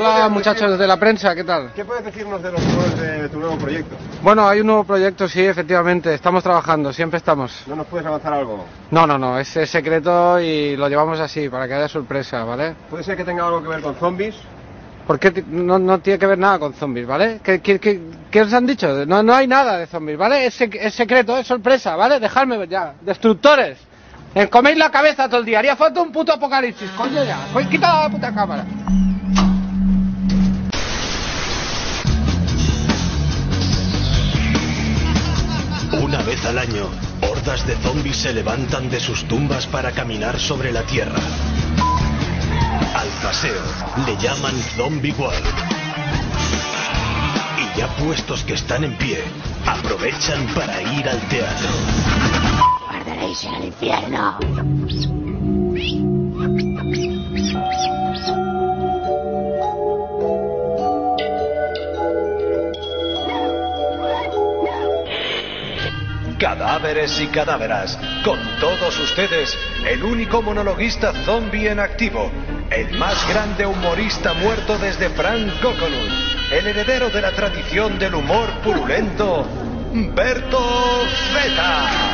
¿Qué Hola muchachos decir- de la prensa, ¿qué tal? ¿Qué puedes decirnos de los rumores de tu nuevo proyecto? Bueno, hay un nuevo proyecto, sí, efectivamente, estamos trabajando, siempre estamos. ¿No nos puedes avanzar algo? No, no, no, es, es secreto y lo llevamos así, para que haya sorpresa, ¿vale? ¿Puede ser que tenga algo que ver con zombies? ¿Por qué ti- no, no tiene que ver nada con zombies, ¿vale? ¿Qué, qué, qué- qué os han dicho? No, no hay nada de zombies, ¿vale? Es, es secreto, es sorpresa, ¿vale? Dejadme ya. Destructores. Eh, coméis la cabeza todo el día. Haría falta un puto apocalipsis, coño ya. Quita la puta cámara. Una vez al año, hordas de zombies se levantan de sus tumbas para caminar sobre la Tierra. Al paseo le llaman Zombie World. Y ya puestos que están en pie, aprovechan para ir al teatro. Arderéis en el infierno. Cadáveres y cadáveras. Con todos ustedes, el único monologuista zombie en activo. El más grande humorista muerto desde Frank Coconut. El heredero de la tradición del humor purulento, Berto Zeta.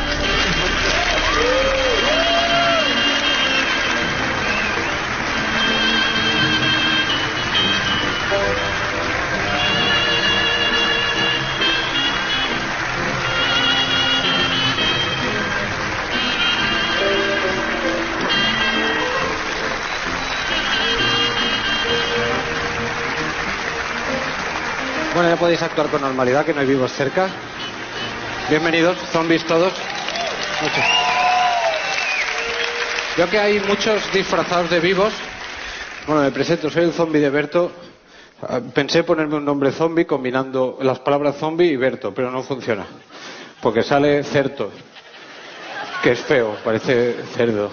Podéis actuar con normalidad, que no hay vivos cerca. Bienvenidos, zombies todos. Muchos. Veo que hay muchos disfrazados de vivos. Bueno, me presento, soy el zombie de Berto. Ah, Pensé ponerme un nombre zombie combinando las palabras zombie y Berto, pero no funciona. Porque sale certo, que es feo, parece cerdo.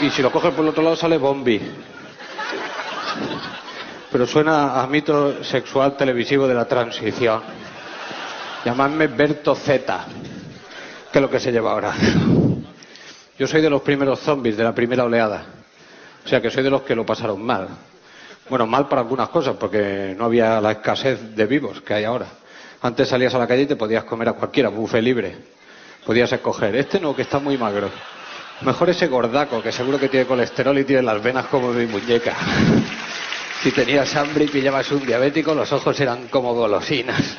Y si lo coges por el otro lado sale bombi. Pero suena a mito sexual televisivo de la transición. Llamadme Berto Z, que es lo que se lleva ahora. Yo soy de los primeros zombies de la primera oleada. O sea que soy de los que lo pasaron mal. Bueno, mal para algunas cosas, porque no había la escasez de vivos que hay ahora. Antes salías a la calle y te podías comer a cualquiera, buffet libre. Podías escoger. Este no, que está muy magro. Mejor ese gordaco, que seguro que tiene colesterol y tiene las venas como mi muñeca. Si tenías hambre y pillabas un diabético, los ojos eran como golosinas.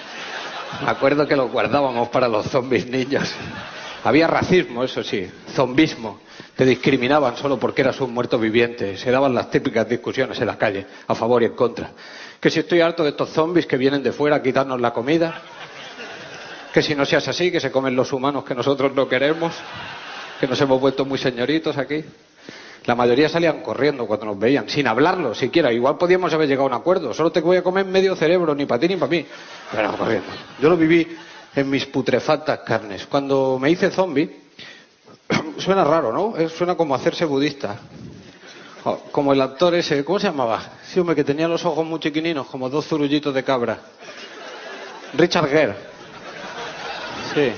Me acuerdo que los guardábamos para los zombies niños. Había racismo, eso sí, zombismo. Te discriminaban solo porque eras un muerto viviente. Se daban las típicas discusiones en la calle, a favor y en contra. Que si estoy harto de estos zombies que vienen de fuera a quitarnos la comida. Que si no seas así, que se comen los humanos que nosotros no queremos. Que nos hemos vuelto muy señoritos aquí. La mayoría salían corriendo cuando nos veían, sin hablarlo siquiera. Igual podíamos haber llegado a un acuerdo. Solo te voy a comer medio cerebro, ni para ti ni para mí. Pero corriendo. Yo lo viví en mis putrefactas carnes. Cuando me hice zombie, suena raro, ¿no? Eh, Suena como hacerse budista. O Como el actor ese, ¿cómo se llamaba? Sí, hombre, que tenía los ojos muy chiquininos, como dos zurullitos de cabra. Richard Gere. Sí.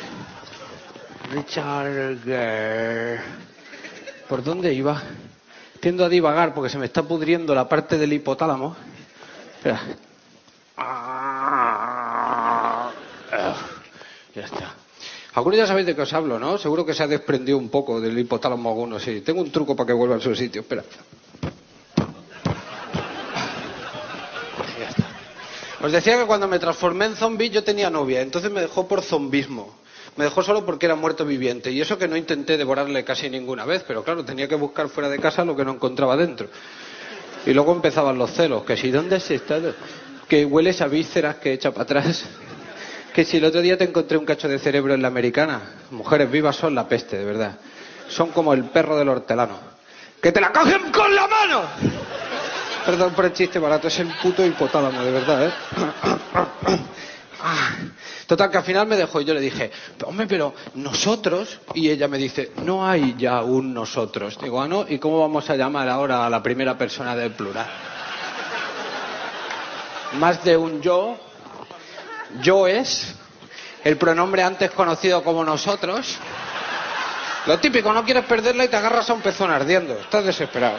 Richard Gere. ¿Por dónde iba? Tiendo a divagar porque se me está pudriendo la parte del hipotálamo. Espera. Ah, Ya está. Algunos ya sabéis de qué os hablo, ¿no? Seguro que se ha desprendido un poco del hipotálamo alguno, sí. Tengo un truco para que vuelva a su sitio. Espera. Ya está. Os decía que cuando me transformé en zombie yo tenía novia, entonces me dejó por zombismo. Me dejó solo porque era muerto viviente. Y eso que no intenté devorarle casi ninguna vez, pero claro, tenía que buscar fuera de casa lo que no encontraba dentro. Y luego empezaban los celos, que si dónde has estado, que hueles a vísceras que echa para atrás. Que si el otro día te encontré un cacho de cerebro en la americana, mujeres vivas son la peste, de verdad. Son como el perro del hortelano. ¡Que te la cogen con la mano! Perdón por el chiste barato, es el puto hipotálamo, de verdad, ¿eh? Ah, Total, que al final me dejó y yo le dije, hombre, pero nosotros, y ella me dice, no hay ya un nosotros. Digo, ah, no, ¿y cómo vamos a llamar ahora a la primera persona del plural? Más de un yo, yo es, el pronombre antes conocido como nosotros. Lo típico, no quieres perderla y te agarras a un pezón ardiendo, estás desesperado.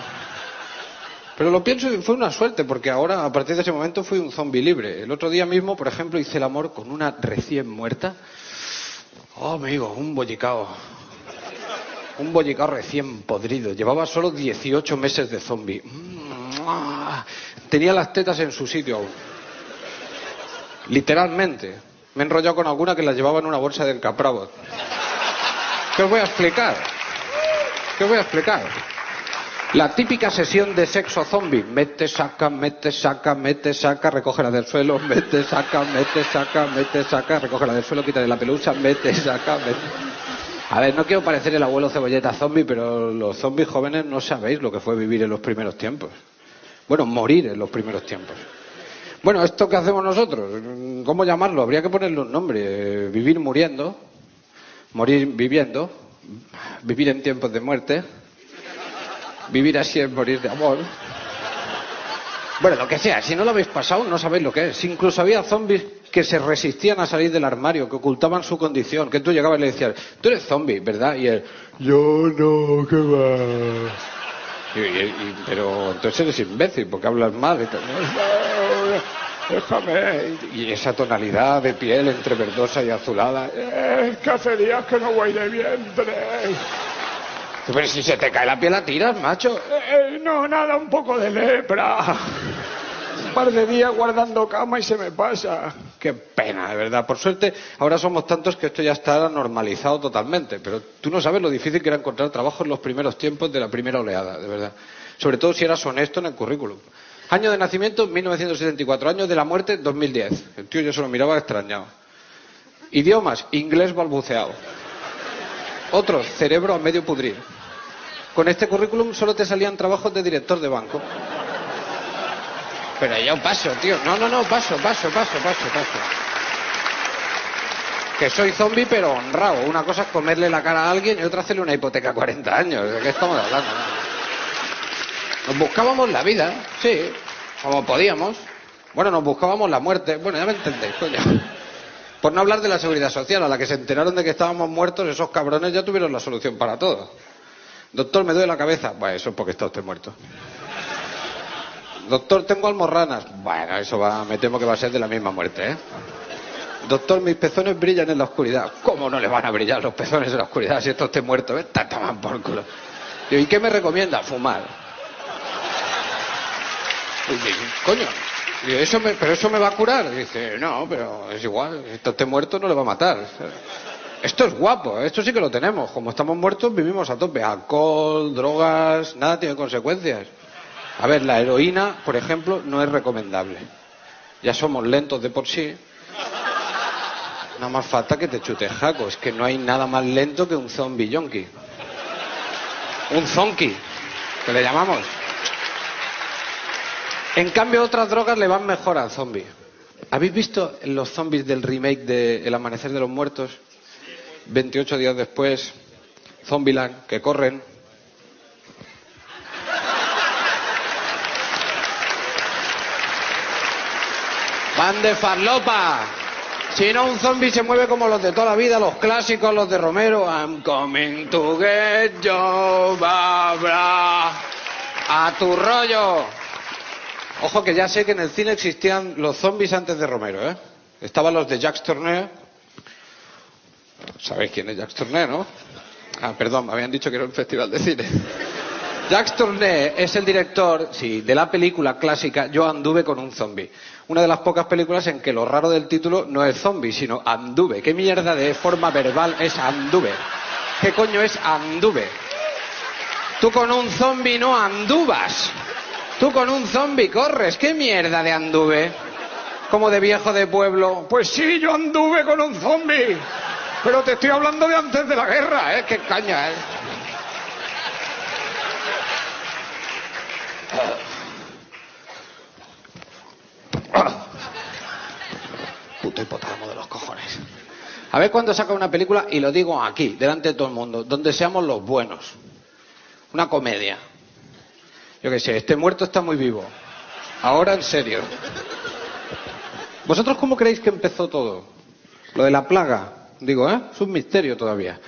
Pero lo pienso y fue una suerte, porque ahora, a partir de ese momento, fui un zombie libre. El otro día mismo, por ejemplo, hice el amor con una recién muerta. Oh, amigo, un bollicao. Un bollicao recién podrido. Llevaba solo 18 meses de zombie. Mm. Tenía las tetas en su sitio. Literalmente. Me he enrollado con alguna que la llevaba en una bolsa del Capravo. ¿Qué os voy a explicar? ¿Qué os voy a explicar? La típica sesión de sexo zombie. Mete, saca, mete, saca, mete, saca, recógela del suelo, mete, saca, mete, saca, mete, saca, recógela del suelo, quítale la pelusa, mete, saca, mete. A ver, no quiero parecer el abuelo cebolleta zombie, pero los zombies jóvenes no sabéis lo que fue vivir en los primeros tiempos. Bueno, morir en los primeros tiempos. Bueno, ¿esto que hacemos nosotros? ¿Cómo llamarlo? Habría que ponerle un nombre. Vivir muriendo, morir viviendo, vivir en tiempos de muerte, vivir así es morir de amor. Bueno, lo que sea, si no lo habéis pasado, no sabéis lo que es. Incluso había zombies que se resistían a salir del armario, que ocultaban su condición, que tú llegabas y le decías, tú eres zombie, ¿verdad? Y él, yo no, ¿qué va? Pero entonces eres imbécil, porque hablas mal. Y tal. "No, déjame. Y esa tonalidad de piel entre verdosa y azulada. Es que hace días que no de vientre. Pero si se te cae la piel, la tiras, macho. "Eh, no, nada, un poco de lepra. Un par de días guardando cama y se me pasa. Qué pena, de verdad. Por suerte, ahora somos tantos que esto ya está normalizado totalmente. Pero tú no sabes lo difícil que era encontrar trabajo en los primeros tiempos de la primera oleada, de verdad. Sobre todo si eras honesto en el currículum. Año de nacimiento, 1974. Año de la muerte, 2010. El tío yo se lo miraba extrañado. Idiomas, inglés balbuceado. Otros, cerebro a medio pudrir. Con este currículum solo te salían trabajos de director de banco. Pero ya un paso, tío. No, no, no, paso, paso, paso, paso, paso. Que soy zombie pero honrado. Una cosa es comerle la cara a alguien y otra hacerle una hipoteca a 40 años. ¿De qué estamos hablando? Nos buscábamos la vida, sí, como podíamos. Bueno, nos buscábamos la muerte. Bueno, ya me entendéis, coño. Por no hablar de la seguridad social, a la que se enteraron de que estábamos muertos, esos cabrones ya tuvieron la solución para todo. Doctor, me duele la cabeza. Bueno, eso es porque está usted muerto. Doctor, tengo almorranas. Bueno, eso va, me temo que va a ser de la misma muerte, ¿eh? Doctor, mis pezones brillan en la oscuridad. ¿Cómo no le van a brillar los pezones en la oscuridad si esto esté muerto? Vete a tomar por culo. ¿Y qué me recomienda? Fumar. Y Coño, Digo, ¿eso me- ¿pero eso me va a curar? Dice, no, pero es igual. Si esto esté muerto no le va a matar. Esto es guapo, esto sí que lo tenemos. Como estamos muertos, vivimos a tope. Alcohol, drogas, nada tiene consecuencias. A ver, la heroína, por ejemplo, no es recomendable. Ya somos lentos de por sí. Nada más falta que te chutes jaco. Es que no hay nada más lento que un zombie yonki. Un zonki, que le llamamos. En cambio, otras drogas le van mejor al zombie. ¿Habéis visto los zombies del remake de El Amanecer de los Muertos? 28 días después, Zombieland, que corren. ¡Van de farlopa! Si no, un zombie se mueve como los de toda la vida, los clásicos, los de Romero. I'm coming to get you, Barbara. A tu rollo. Ojo que ya sé que en el cine existían los zombies antes de Romero, ¿eh? Estaban los de Jacques Tourneur. ¿Sabéis quién es Jacques Tourneur, no? Ah, perdón, me habían dicho que era un festival de cine. Jacques Tourneur es el director, sí, de la película clásica Yo anduve con un zombie. Una de las pocas películas en que lo raro del título no es zombie, sino anduve. ¿Qué mierda de forma verbal es anduve? ¿Qué coño es anduve? Tú con un zombie no anduvas. Tú con un zombie corres. ¿Qué mierda de anduve? Como de viejo de pueblo. Pues sí, yo anduve con un zombie. Pero te estoy hablando de antes de la guerra, ¿eh? Qué caña, ¿eh? Puto hipotálamo de los cojones. A ver cuándo saca una película, y lo digo aquí, delante de todo el mundo, donde seamos los buenos. Una comedia. Yo qué sé, este muerto está muy vivo. Ahora en serio. ¿Vosotros cómo creéis que empezó todo? Lo de la plaga. Digo, ¿eh? Es un misterio todavía.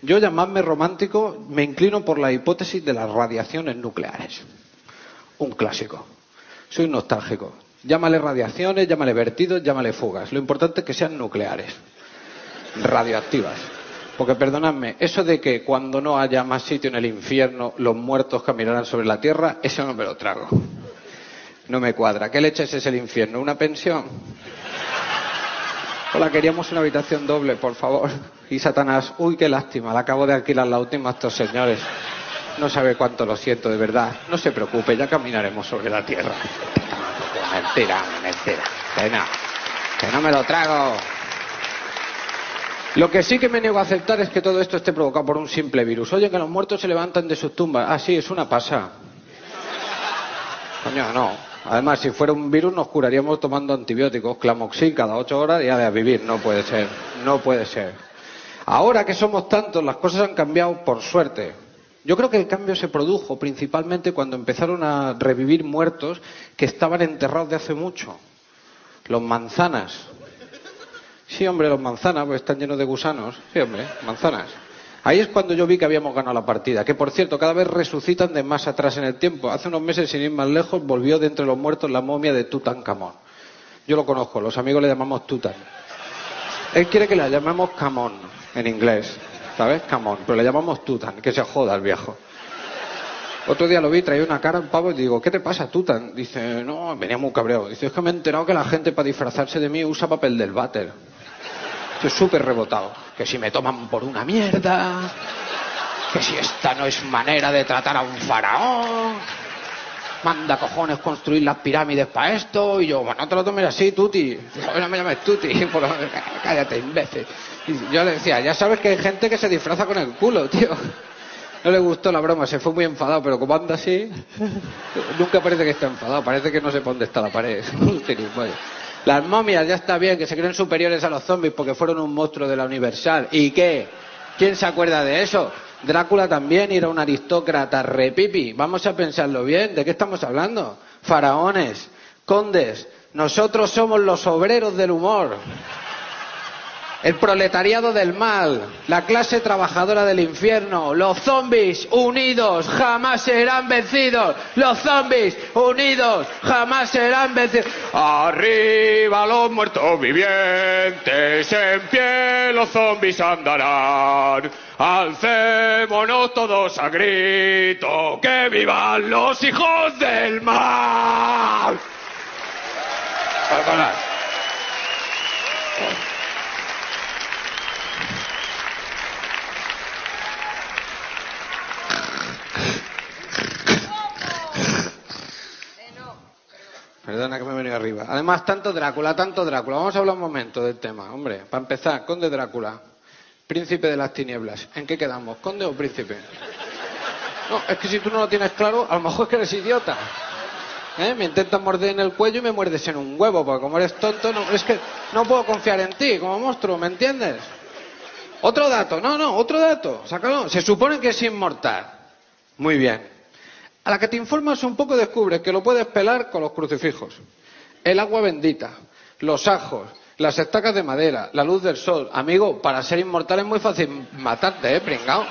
Yo, llamadme romántico, me inclino por la hipótesis de las radiaciones nucleares. Un clásico. Soy nostálgico. Llámale radiaciones, llámale vertidos, llámale fugas. Lo importante es que sean nucleares. Radioactivas. Porque perdonadme, eso de que cuando no haya más sitio en el infierno los muertos caminarán sobre la tierra, eso no me lo trago. No me cuadra. ¿Qué leches es el infierno? ¿Una pensión? Hola, queríamos una habitación doble, por favor. Y Satanás, uy, qué lástima, la acabo de alquilar la última a estos señores. No sabe cuánto lo siento, de verdad. No se preocupe, ya caminaremos sobre la tierra. Mentira, mentira. Que no, que no me lo trago. Lo que sí que me niego a aceptar es que todo esto esté provocado por un simple virus. Oye, que los muertos se levantan de sus tumbas. Ah, sí, es una pasa. Coño, no. Además, si fuera un virus nos curaríamos tomando antibióticos, clamoxil cada ocho horas y a vivir. No puede ser. No puede ser. Ahora que somos tantos, las cosas han cambiado por suerte. Yo creo que el cambio se produjo principalmente cuando empezaron a revivir muertos que estaban enterrados de hace mucho. Los manzanas. Sí, hombre, los manzanas, pues están llenos de gusanos. Sí, hombre, manzanas. Ahí es cuando yo vi que habíamos ganado la partida. Que, por cierto, cada vez resucitan de más atrás en el tiempo. Hace unos meses, sin ir más lejos, volvió de entre los muertos la momia de Tutankamón. Yo lo conozco, los amigos le llamamos Tutan. Él quiere que la llamemos Camón, en inglés. ¿Sabes? Camón. Pero le llamamos Tutan, que se joda el viejo. Otro día lo vi, traía una cara un pavo y digo, ¿qué te pasa, Tutan? Dice, no, venía muy cabreado. Dice, es que me he enterado que la gente para disfrazarse de mí usa papel del váter. Estoy súper rebotado. Que si me toman por una mierda, que si esta no es manera de tratar a un faraón, manda cojones construir las pirámides para esto, y yo, bueno, no te lo tomes así, Tuti. No me llames Tuti, por cállate, imbécil. Y yo le decía, ya sabes que hay gente que se disfraza con el culo, tío. No le gustó la broma, se fue muy enfadado, pero como anda así, nunca parece que está enfadado, parece que no por dónde está la pared. Las momias ya está bien, que se creen superiores a los zombies porque fueron un monstruo de la Universal. ¿Y qué? ¿Quién se acuerda de eso? Drácula también era un aristócrata repipi. Vamos a pensarlo bien. ¿De qué estamos hablando? Faraones, condes. Nosotros somos los obreros del humor. El proletariado del mal, la clase trabajadora del infierno, los zombies unidos jamás serán vencidos. Los zombies unidos jamás serán vencidos. Arriba los muertos vivientes, en pie los zombies andarán. Alcémonos todos a grito, que vivan los hijos del mal. Perdona que me he venido arriba. Además, tanto Drácula, tanto Drácula. Vamos a hablar un momento del tema, hombre. Para empezar, Conde Drácula, príncipe de las tinieblas. ¿En qué quedamos? ¿Conde o príncipe? No, es que si tú no lo tienes claro, a lo mejor es que eres idiota. ¿Eh? Me intentas morder en el cuello y me muerdes en un huevo, porque como eres tonto, no, es que no puedo confiar en ti como monstruo, ¿me entiendes? Otro dato, no, no, otro dato, sácalo. Se supone que es inmortal. Muy bien. A la que te informas un poco descubres que lo puedes pelar con los crucifijos, el agua bendita, los ajos, las estacas de madera, la luz del sol. Amigo, para ser inmortal es muy fácil matarte, ¿eh, pringao?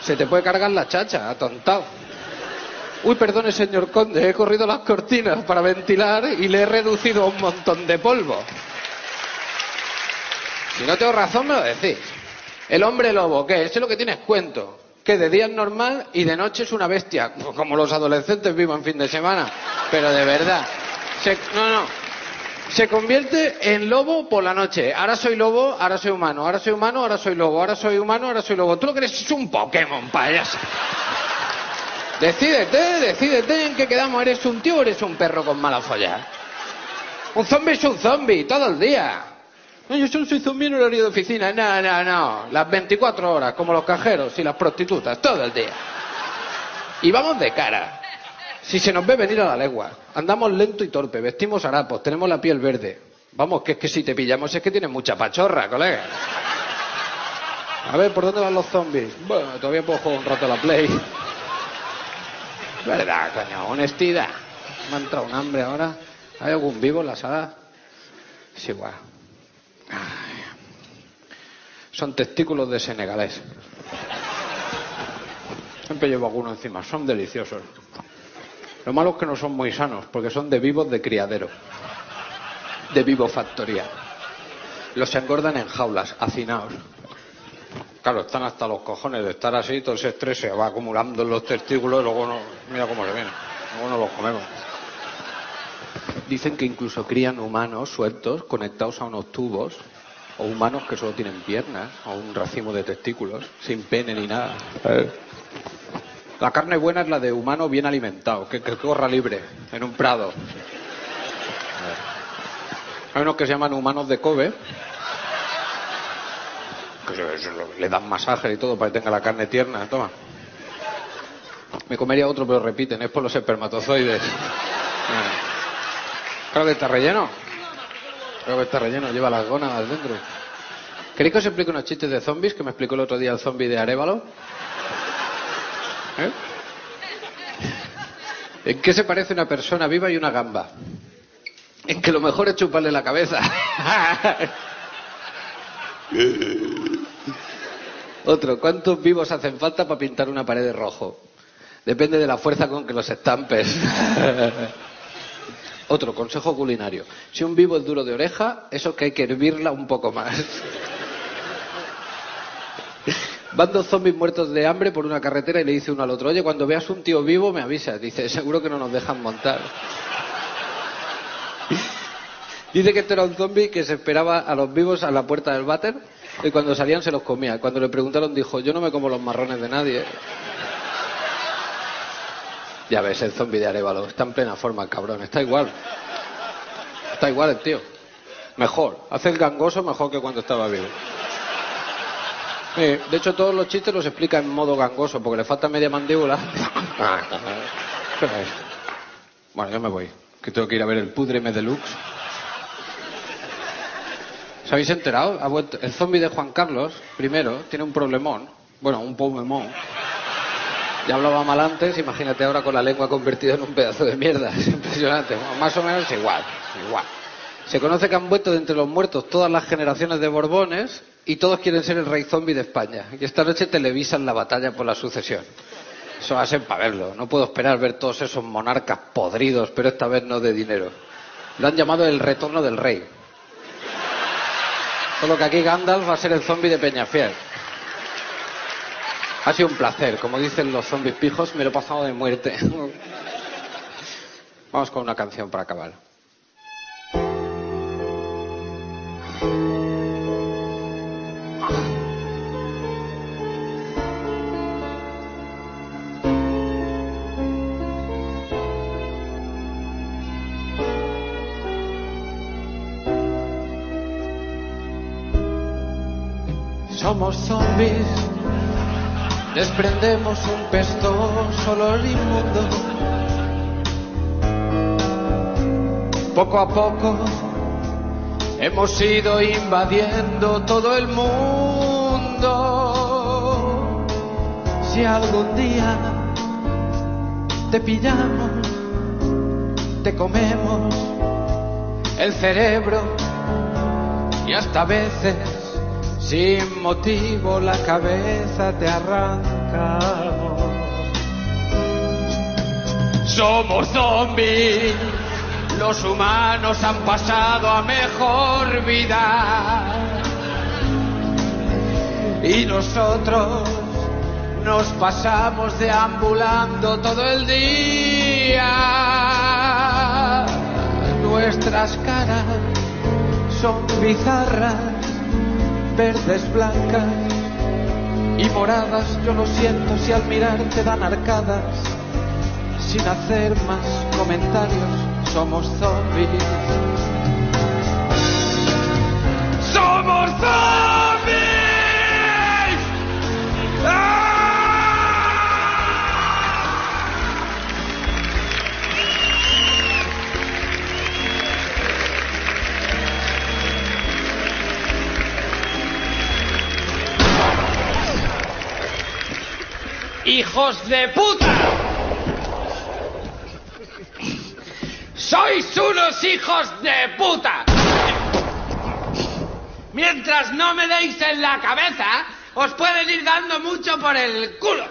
Se te puede cargar la chacha, atontado. Uy, perdone, señor conde, he corrido las cortinas para ventilar y le he reducido a un montón de polvo. Si no tengo razón, me lo decís. El hombre lobo, ¿qué? Ese es lo que tienes cuento. Que de día es normal y de noche es una bestia. Como los adolescentes vivo en fin de semana. Pero de verdad. Se- no, no. Se convierte en lobo por la noche. Ahora soy lobo, ahora soy humano. Ahora soy humano, ahora soy lobo. Ahora soy humano, ahora soy lobo. Tú lo que eres es un Pokémon, payaso. Decídete, decídete en qué quedamos. ¿Eres un tío o eres un perro con mala folla? Un zombie es un zombie, todo el día. No, yo solo soy zombie en horario de oficina. No, no, no. Las 24 horas, como los cajeros y las prostitutas, todo el día. Y vamos de cara. Si se nos ve venir a la legua, andamos lento y torpe, vestimos harapos, tenemos la piel verde. Vamos, que es que si te pillamos es que tienes mucha pachorra, colega. A ver, ¿por dónde van los zombies? Bueno, todavía puedo jugar un rato a la Play. ¿Verdad, coño? Honestidad. Me ha entrado un hambre ahora. ¿Hay algún vivo en la sala? Es igual. Son testículos de senegalés. Siempre llevo alguno encima. Son deliciosos. Lo malo es que no son muy sanos, porque son de vivos de criadero. De vivo factoría. Los engordan en jaulas, hacinados. Claro, están hasta los cojones de estar así, todo ese estrés se va acumulando en los testículos y luego no, mira cómo se viene. Luego no los comemos. Dicen que incluso crían humanos sueltos conectados a unos tubos, o humanos que solo tienen piernas, o un racimo de testículos, sin pene ni nada. La carne buena es la de humano bien alimentado, que, que corra libre, en un prado. Hay unos que se llaman humanos de Kobe, que se- se lo- le dan masajes y todo para que tenga la carne tierna. Toma. Me comería otro, pero repiten, es por los espermatozoides. Claro que está relleno. Creo que está relleno, lleva las gónadas dentro. ¿Queréis que os explique unos chistes de zombies que me explicó el otro día el zombie de Arevalo? ¿Eh? ¿En qué se parece una persona viva y una gamba? En que lo mejor es chuparle la cabeza. Otro, ¿cuántos vivos hacen falta para pintar una pared de rojo? Depende de la fuerza con que los estampes. Otro, consejo culinario. Si un vivo es duro de oreja, eso es que hay que hervirla un poco más. Van dos zombies muertos de hambre por una carretera y le dice uno al otro, oye, cuando veas un tío vivo me avisas. Dice, seguro que no nos dejan montar. Dice que este era un zombie que se esperaba a los vivos a la puerta del váter y cuando salían se los comía. Cuando le preguntaron dijo, yo no me como los marrones de nadie. Ya ves, el zombie de Arevalo. Está en plena forma el cabrón. Está igual. Está igual el tío. Mejor. Hace el gangoso mejor que cuando estaba vivo. Eh, de hecho, todos los chistes los explica en modo gangoso porque le falta media mandíbula. bueno, yo me voy. Que tengo que ir a ver el Pudreme Deluxe. ¿Os habéis enterado? Ha vuelto- El zombie de Juan Carlos, primero, tiene un problemón. Bueno, un problemón. Ya hablaba mal antes, imagínate ahora con la lengua convertida en un pedazo de mierda. Es impresionante. Más o menos igual, igual. Se conoce que han vuelto de entre los muertos todas las generaciones de Borbones y todos quieren ser el rey zombie de España. Y esta noche televisan la batalla por la sucesión. Eso va a ser para verlo. No puedo esperar ver todos esos monarcas podridos, pero esta vez no de dinero. Lo han llamado el retorno del rey. Solo que aquí Gandalf va a ser el zombie de Peñafiel. Ha sido un placer. Como dicen los zombies pijos, me lo he pasado de muerte. Vamos con una canción para acabar. Desprendemos un pestoso olor inmundo. Poco a poco hemos ido invadiendo todo el mundo. Si algún día te pillamos, te comemos el cerebro y hasta a veces sin motivo la cabeza te arrancamos. Somos zombies, los humanos han pasado a mejor vida. Y nosotros nos pasamos deambulando todo el día. Nuestras caras son bizarras verdes, blancas y moradas. Yo lo siento si al mirar te dan arcadas. Sin hacer más comentarios, somos zombies. ¡Somos zombies! ¡Hijos de puta! ¡Sois unos hijos de puta! Mientras no me deis en la cabeza, os pueden ir dando mucho por el culo.